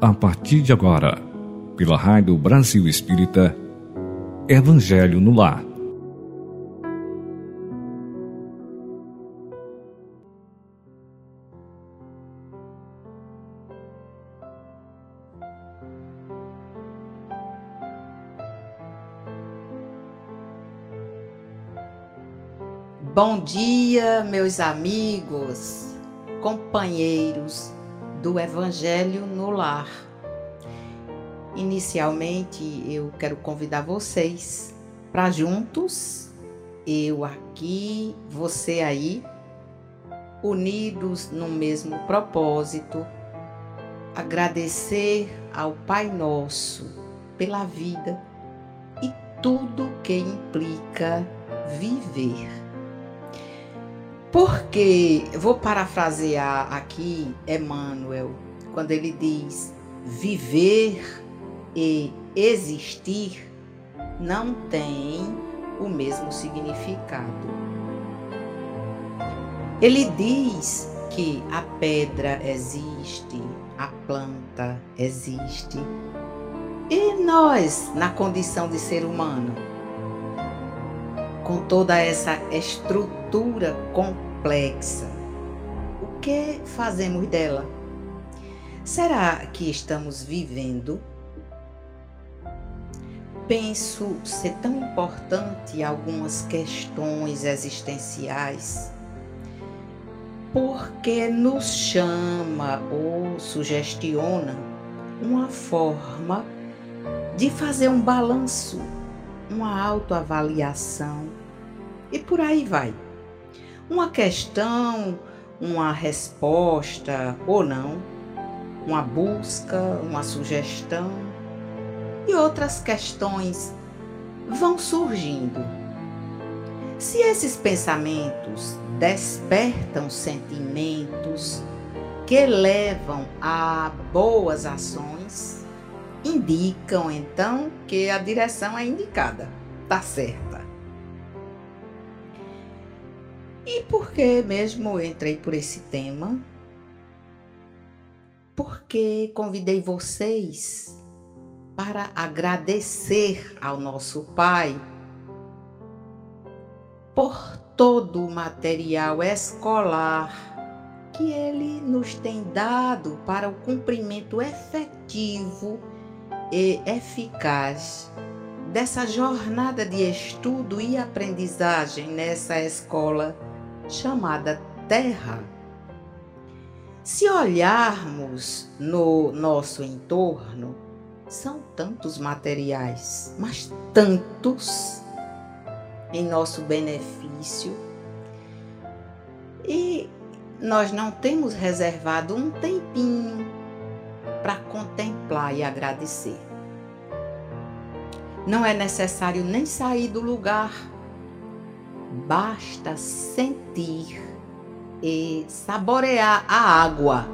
a partir de agora, pela Rádio Brasil Espírita, Evangelho no Lar. Bom dia, meus amigos, companheiros do Evangelho no Lar. Inicialmente, eu quero convidar vocês para juntos, eu aqui, você aí, unidos no mesmo propósito, agradecer ao Pai Nosso pela vida e tudo que implica viver. Porque, vou parafrasear aqui Emmanuel, quando ele diz: viver e existir não tem o mesmo significado. Ele diz que a pedra existe, a planta existe, e nós, na condição de ser humano, com toda essa estrutura complexa. O que fazemos dela? Será que estamos vivendo? Penso ser tão importante algumas questões existenciais porque nos chama ou sugestiona uma forma de fazer um balanço, uma autoavaliação e por aí vai. Uma questão, uma resposta ou não, uma busca, uma sugestão e outras questões vão surgindo. Se esses pensamentos despertam sentimentos que levam a boas ações, indicam então que a direção é indicada, tá certa. E por que mesmo entrei por esse tema? Porque convidei vocês para agradecer ao nosso Pai por todo o material escolar que ele nos tem dado para o cumprimento efetivo e eficaz dessa jornada de estudo e aprendizagem nessa escola chamada Terra. Se olharmos no nosso entorno, são tantos materiais, mas tantos em nosso benefício. E nós não temos reservado um tempinho para contemplar e agradecer. Não é necessário nem sair do lugar basta sentir e saborear a água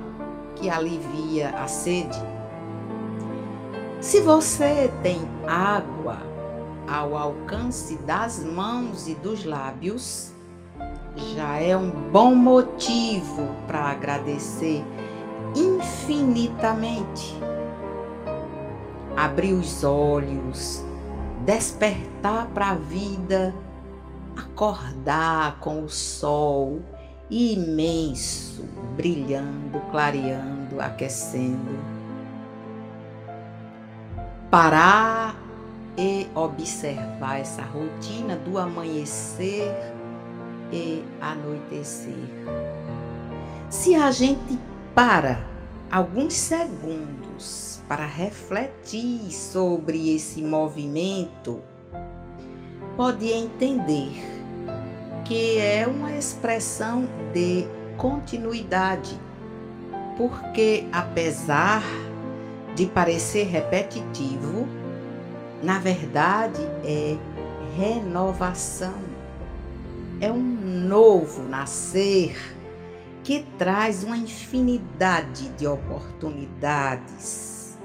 que alivia a sede. Se você tem água ao alcance das mãos e dos lábios, já é um bom motivo para agradecer infinitamente. Abrir os olhos, despertar para a vida acordar com o sol imenso, brilhando, clareando, aquecendo. Parar e observar essa rotina do amanhecer e anoitecer. Se a gente para alguns segundos para refletir sobre esse movimento, pode entender que é uma expressão de continuidade, porque apesar de parecer repetitivo, na verdade é renovação, é um novo nascer que traz uma infinidade de oportunidades,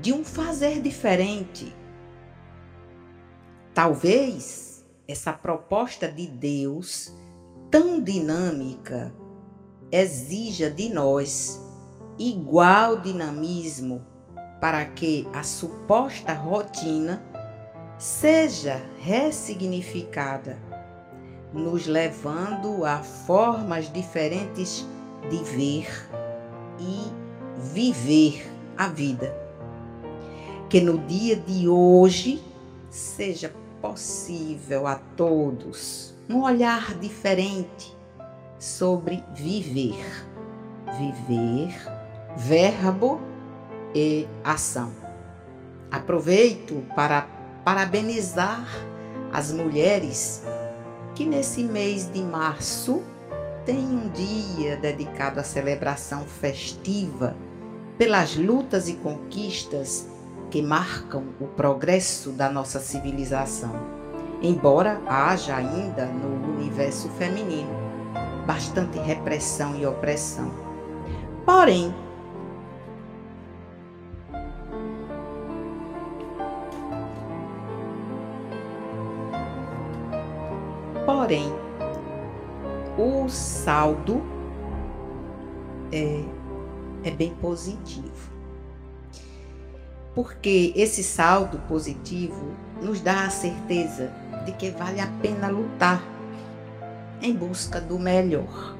de um fazer diferente Talvez essa proposta de Deus, tão dinâmica, exija de nós igual dinamismo para que a suposta rotina seja ressignificada, nos levando a formas diferentes de ver e viver a vida. Que no dia de hoje seja possível a todos um olhar diferente sobre viver. Viver, verbo e ação. Aproveito para parabenizar as mulheres que nesse mês de março tem um dia dedicado à celebração festiva pelas lutas e conquistas que marcam o progresso da nossa civilização, embora haja ainda no universo feminino bastante repressão e opressão. Porém, porém, o saldo é, é bem positivo porque esse saldo positivo nos dá a certeza de que vale a pena lutar em busca do melhor.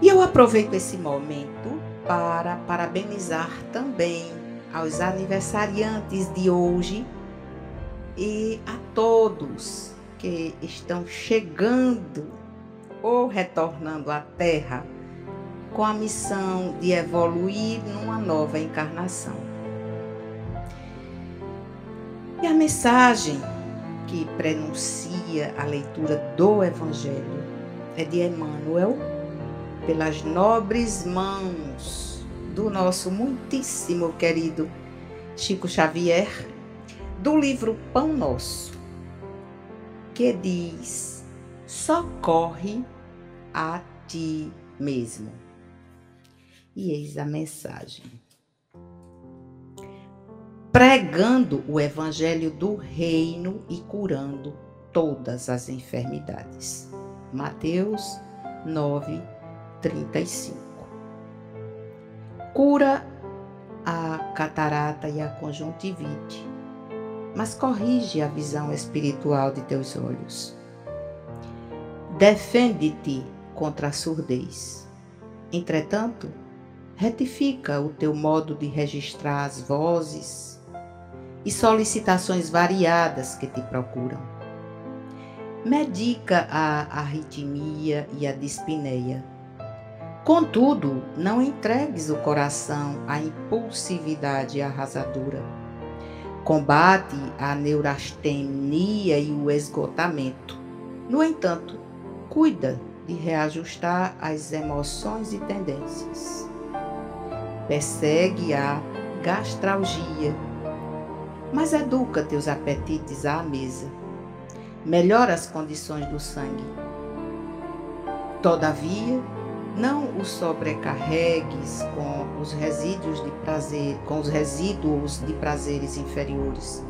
E eu aproveito esse momento para parabenizar também aos aniversariantes de hoje e a todos que estão chegando ou retornando à Terra com a missão de evoluir numa nova encarnação. E a mensagem que prenuncia a leitura do Evangelho é de Emmanuel, pelas nobres mãos do nosso muitíssimo querido Chico Xavier, do livro Pão Nosso, que diz: socorre a ti mesmo. E eis a mensagem. Pregando o evangelho do reino e curando todas as enfermidades. Mateus 9, 35. Cura a catarata e a conjuntivite, mas corrige a visão espiritual de teus olhos. Defende-te contra a surdez. Entretanto, Retifica o teu modo de registrar as vozes e solicitações variadas que te procuram. Medica a arritmia e a dispneia. Contudo, não entregues o coração à impulsividade arrasadora. Combate a neurastenia e o esgotamento. No entanto, cuida de reajustar as emoções e tendências persegue a gastralgia, mas educa teus apetites à mesa, melhora as condições do sangue. Todavia, não o sobrecarregues com os resíduos de prazer, com os resíduos de prazeres inferiores.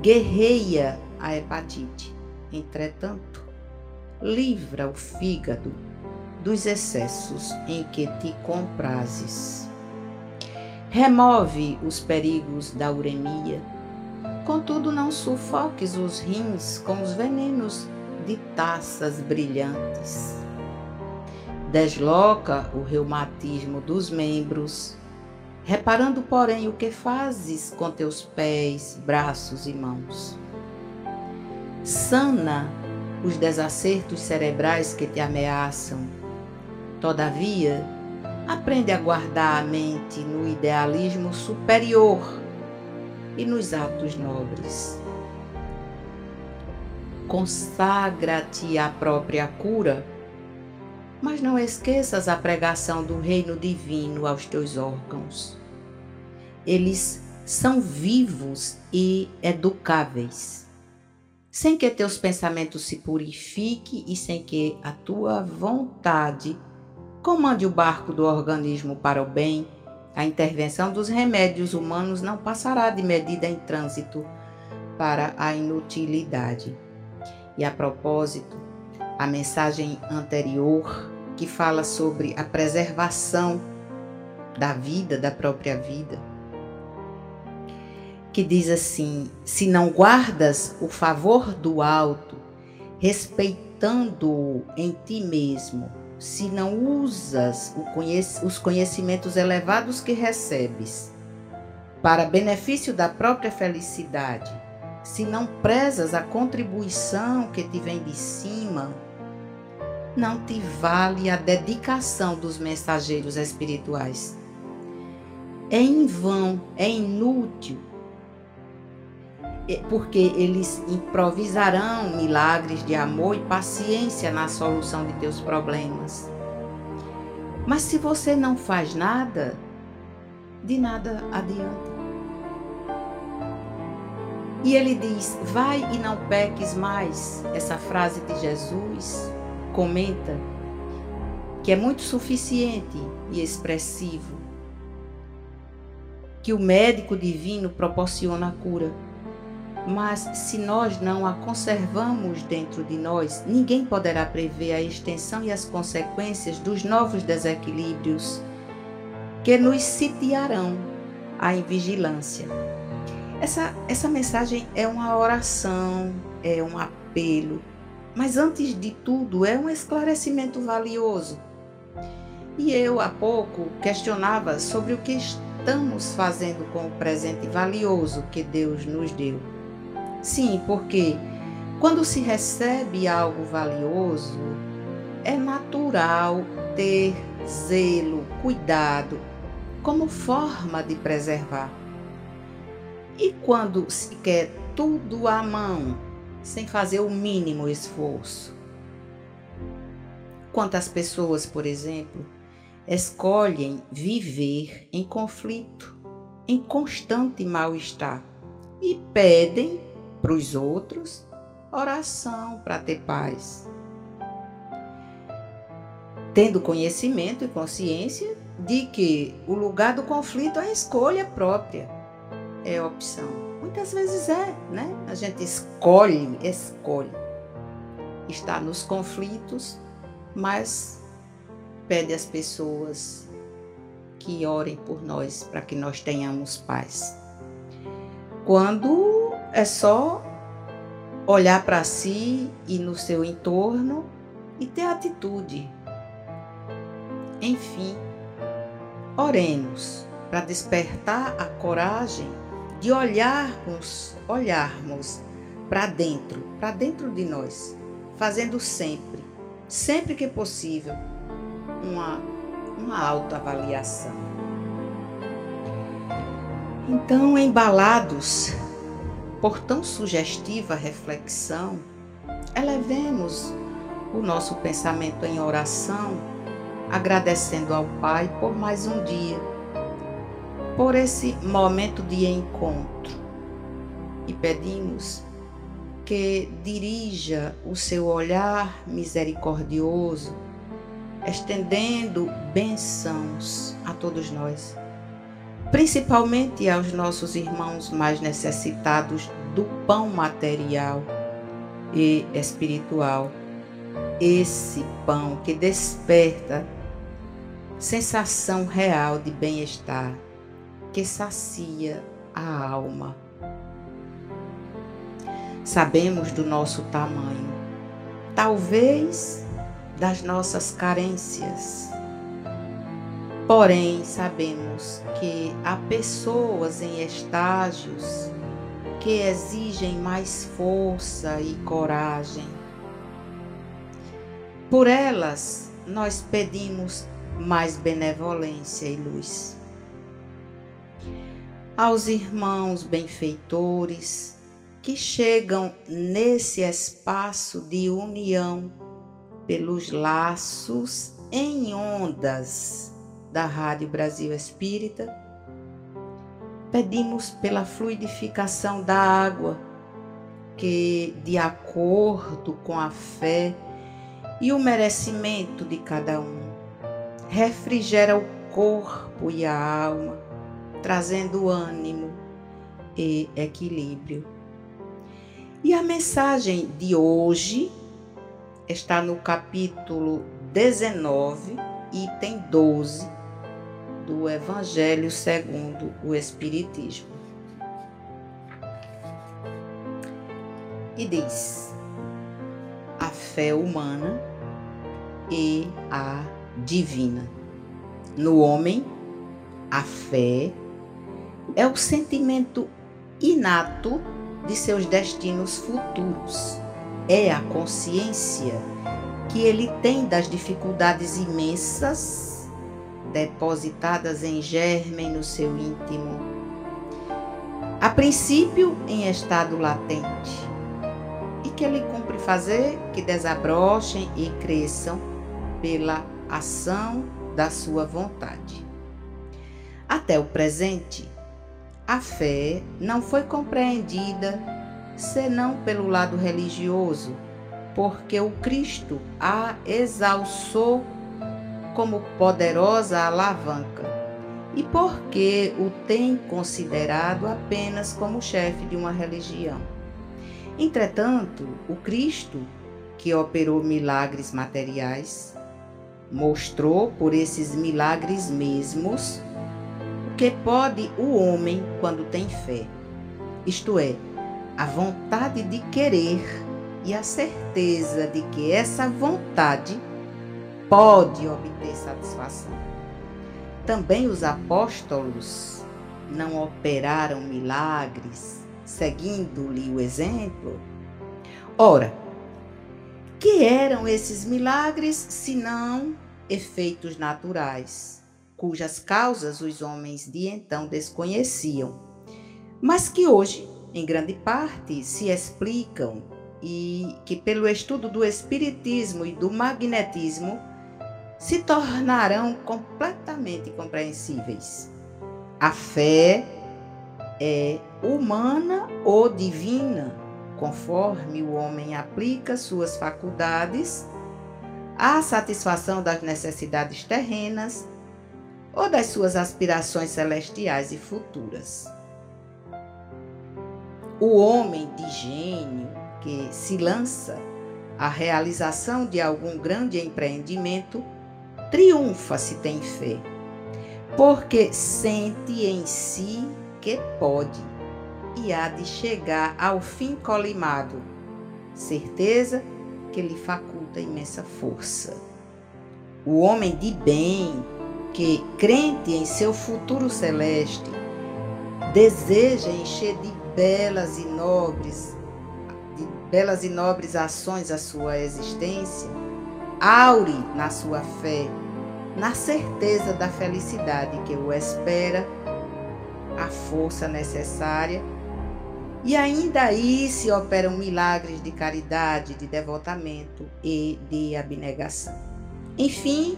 Guerreia a hepatite. Entretanto, livra o fígado dos excessos em que te comprazes. Remove os perigos da uremia, contudo não sufoques os rins com os venenos de taças brilhantes. Desloca o reumatismo dos membros, reparando, porém, o que fazes com teus pés, braços e mãos. Sana os desacertos cerebrais que te ameaçam Todavia, aprende a guardar a mente no idealismo superior e nos atos nobres. Consagra-te à própria cura, mas não esqueças a pregação do reino divino aos teus órgãos. Eles são vivos e educáveis, sem que teus pensamentos se purifiquem e sem que a tua vontade Comande o barco do organismo para o bem. A intervenção dos remédios humanos não passará de medida em trânsito para a inutilidade. E a propósito, a mensagem anterior que fala sobre a preservação da vida, da própria vida, que diz assim: se não guardas o favor do alto, respeitando-o em ti mesmo, se não usas os conhecimentos elevados que recebes para benefício da própria felicidade, se não prezas a contribuição que te vem de cima, não te vale a dedicação dos mensageiros espirituais. É em vão, é inútil, porque eles improvisarão milagres de amor e paciência na solução de teus problemas. Mas se você não faz nada, de nada adianta. E ele diz: Vai e não peques mais. Essa frase de Jesus comenta que é muito suficiente e expressivo. Que o médico divino proporciona a cura. Mas se nós não a conservamos dentro de nós, ninguém poderá prever a extensão e as consequências dos novos desequilíbrios que nos sitiarão a invigilância. Essa, essa mensagem é uma oração, é um apelo, mas antes de tudo é um esclarecimento valioso. E eu há pouco questionava sobre o que estamos fazendo com o presente valioso que Deus nos deu. Sim, porque quando se recebe algo valioso, é natural ter zelo, cuidado, como forma de preservar. E quando se quer tudo à mão, sem fazer o mínimo esforço? Quantas pessoas, por exemplo, escolhem viver em conflito, em constante mal-estar e pedem para os outros oração para ter paz. Tendo conhecimento e consciência de que o lugar do conflito é a escolha própria é opção. Muitas vezes é, né? A gente escolhe, escolhe estar nos conflitos, mas pede às pessoas que orem por nós para que nós tenhamos paz. Quando é só olhar para si e no seu entorno e ter atitude. Enfim, oremos para despertar a coragem de olharmos, olharmos para dentro, para dentro de nós, fazendo sempre, sempre que possível, uma, uma autoavaliação. Então, embalados por tão sugestiva reflexão, elevemos o nosso pensamento em oração, agradecendo ao Pai por mais um dia por esse momento de encontro. E pedimos que dirija o seu olhar misericordioso, estendendo bênçãos a todos nós, principalmente aos nossos irmãos mais necessitados do pão material e espiritual. Esse pão que desperta sensação real de bem-estar que sacia a alma. Sabemos do nosso tamanho, talvez das nossas carências. Porém, sabemos que há pessoas em estágios que exigem mais força e coragem. Por elas, nós pedimos mais benevolência e luz aos irmãos benfeitores que chegam nesse espaço de união pelos laços em ondas da Rádio Brasil Espírita. Pedimos pela fluidificação da água, que, de acordo com a fé e o merecimento de cada um, refrigera o corpo e a alma trazendo ânimo e equilíbrio. E a mensagem de hoje está no capítulo 19, item 12 do Evangelho segundo o Espiritismo. E diz: a fé humana e a divina. No homem, a fé é o sentimento inato de seus destinos futuros. É a consciência que ele tem das dificuldades imensas depositadas em germen no seu íntimo. A princípio, em estado latente, e que ele cumpre fazer que desabrochem e cresçam pela ação da sua vontade. Até o presente, a fé não foi compreendida senão pelo lado religioso, porque o Cristo a exalçou como poderosa alavanca e porque o tem considerado apenas como chefe de uma religião. Entretanto, o Cristo, que operou milagres materiais, mostrou por esses milagres mesmos o que pode o homem quando tem fé, isto é, a vontade de querer e a certeza de que essa vontade pode obter satisfação. Também os apóstolos não operaram milagres seguindo-lhe o exemplo? Ora, que eram esses milagres senão efeitos naturais, cujas causas os homens de então desconheciam, mas que hoje, em grande parte, se explicam e que, pelo estudo do Espiritismo e do Magnetismo, se tornarão completamente compreensíveis. A fé é humana ou divina, conforme o homem aplica suas faculdades à satisfação das necessidades terrenas ou das suas aspirações celestiais e futuras. O homem de gênio que se lança à realização de algum grande empreendimento triunfa se tem fé, porque sente em si que pode e há de chegar ao fim colimado, certeza que lhe faculta imensa força. O homem de bem, que, crente em seu futuro celeste, deseja encher de belas e nobres, de belas e nobres ações a sua existência, aure na sua fé, na certeza da felicidade que o espera a força necessária. E ainda aí se operam milagres de caridade, de devotamento e de abnegação. Enfim,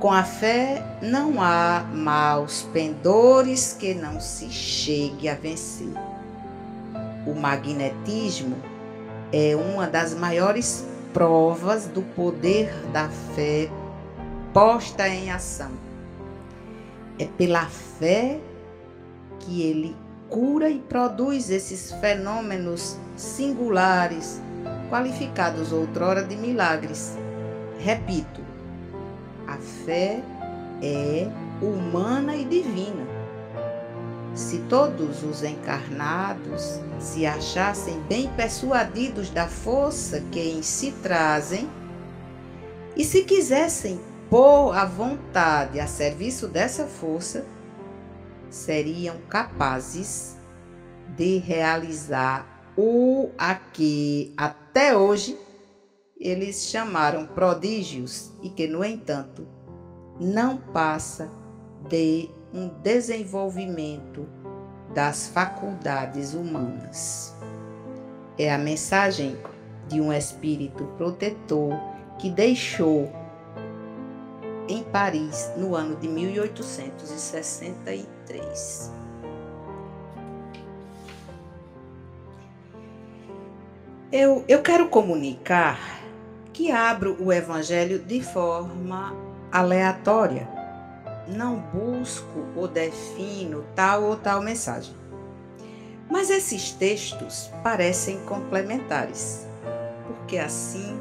com a fé não há maus pendores que não se chegue a vencer. O magnetismo é uma das maiores provas do poder da fé posta em ação. É pela fé que ele cura e produz esses fenômenos singulares, qualificados outrora de milagres. Repito, a fé é humana e divina. Se todos os encarnados se achassem bem persuadidos da força que em si trazem, e se quisessem pôr a vontade a serviço dessa força, seriam capazes de realizar o a que até hoje eles chamaram prodígios e que, no entanto, não passa de um desenvolvimento das faculdades humanas. É a mensagem de um espírito protetor que deixou em Paris no ano de 1863. Eu, eu quero comunicar que abro o Evangelho de forma aleatória. Não busco ou defino tal ou tal mensagem. Mas esses textos parecem complementares, porque assim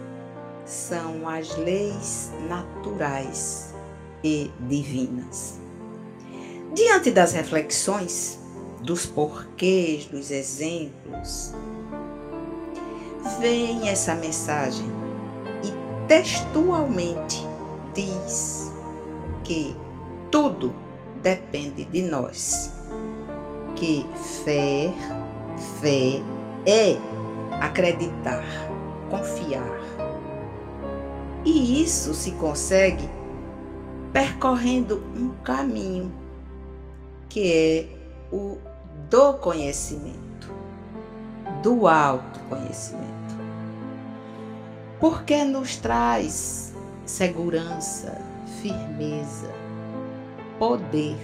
são as leis naturais e divinas. Diante das reflexões, dos porquês, dos exemplos, vem essa mensagem e textualmente diz que tudo depende de nós. Que fé, fé é acreditar, confiar. E isso se consegue percorrendo um caminho que é o do conhecimento, do autoconhecimento. Porque nos traz segurança, firmeza, poder.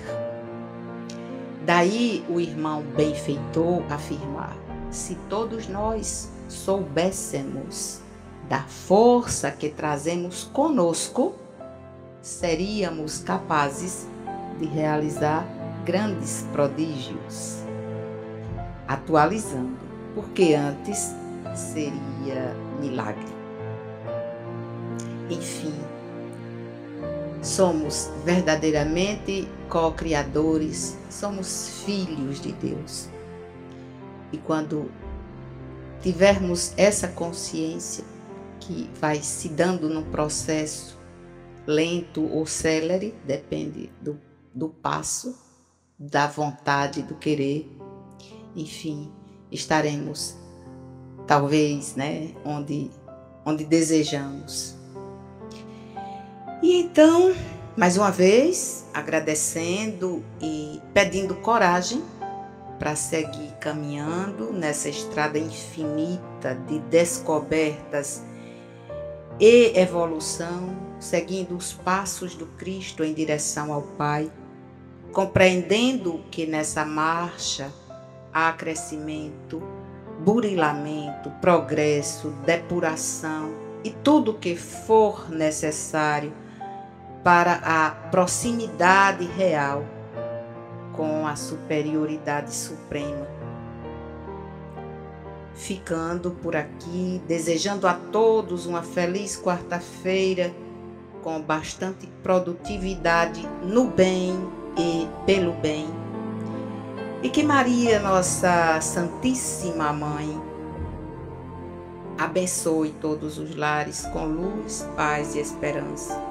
Daí o irmão benfeitor afirmar: se todos nós soubéssemos da força que trazemos conosco, seríamos capazes de realizar grandes prodígios. Atualizando, porque antes seria milagre. Enfim, somos verdadeiramente co-criadores, somos filhos de Deus. E quando tivermos essa consciência que vai se dando num processo lento ou célere, depende do, do passo, da vontade, do querer, enfim, estaremos talvez, né, onde, onde desejamos. E então, mais uma vez, agradecendo e pedindo coragem para seguir caminhando nessa estrada infinita de descobertas e evolução, seguindo os passos do Cristo em direção ao Pai, compreendendo que nessa marcha há crescimento, burilamento, progresso, depuração e tudo o que for necessário para a proximidade real com a superioridade suprema. Ficando por aqui, desejando a todos uma feliz quarta-feira com bastante produtividade no bem e pelo bem. E que Maria, nossa Santíssima Mãe, abençoe todos os lares com luz, paz e esperança,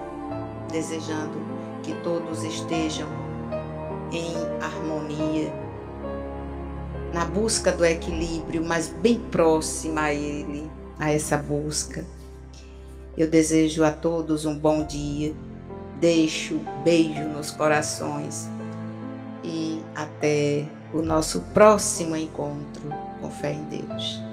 desejando que todos estejam em harmonia, na busca do equilíbrio, mas bem próxima a Ele, a essa busca. Eu desejo a todos um bom dia, deixo beijo nos corações e até o nosso próximo encontro com fé em Deus.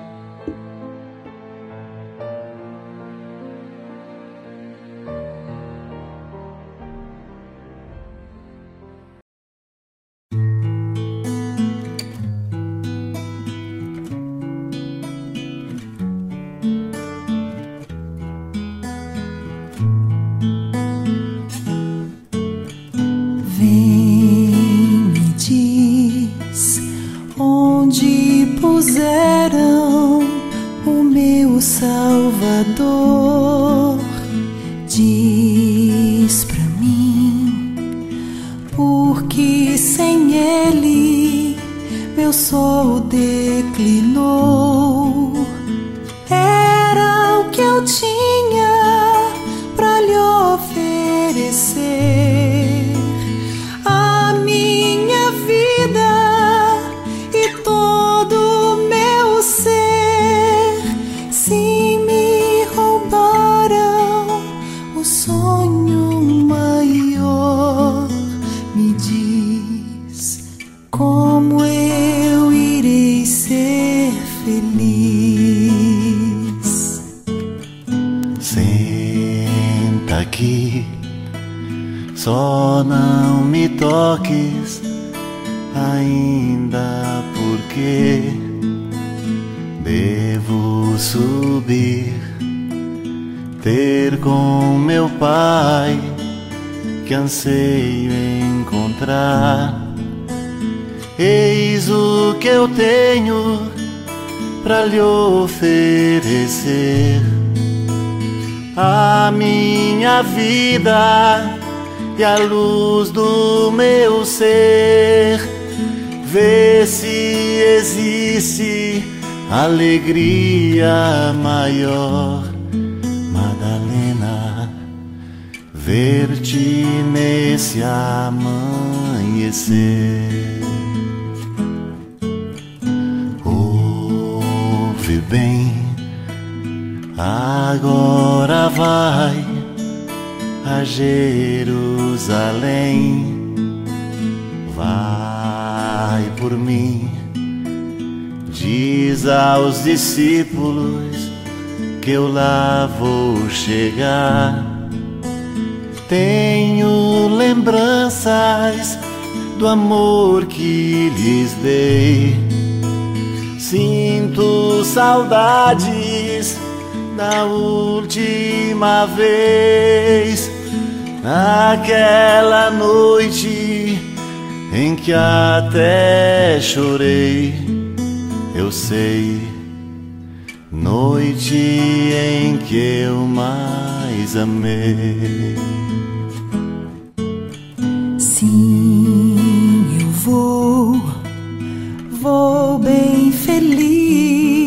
Minha vida e a luz do meu ser. Vê se existe alegria maior, Madalena, ver-te nesse amanhecer. Ouve bem, agora vai a Jerusalém. Vai por mim, diz aos discípulos que eu lá vou chegar. Tenho lembranças do amor que lhes dei. Sinto saudades da última vez Naquela noite em que até chorei, eu sei, noite em que eu mais amei. Sim, eu vou, vou bem feliz,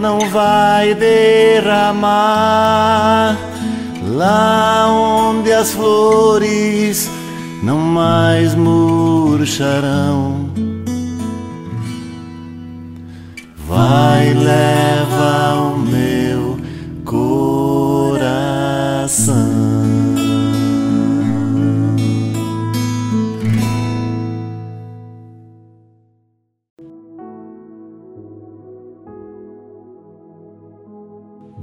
não vai derramar, lá onde as flores não mais murcharão. Vai, leva o meu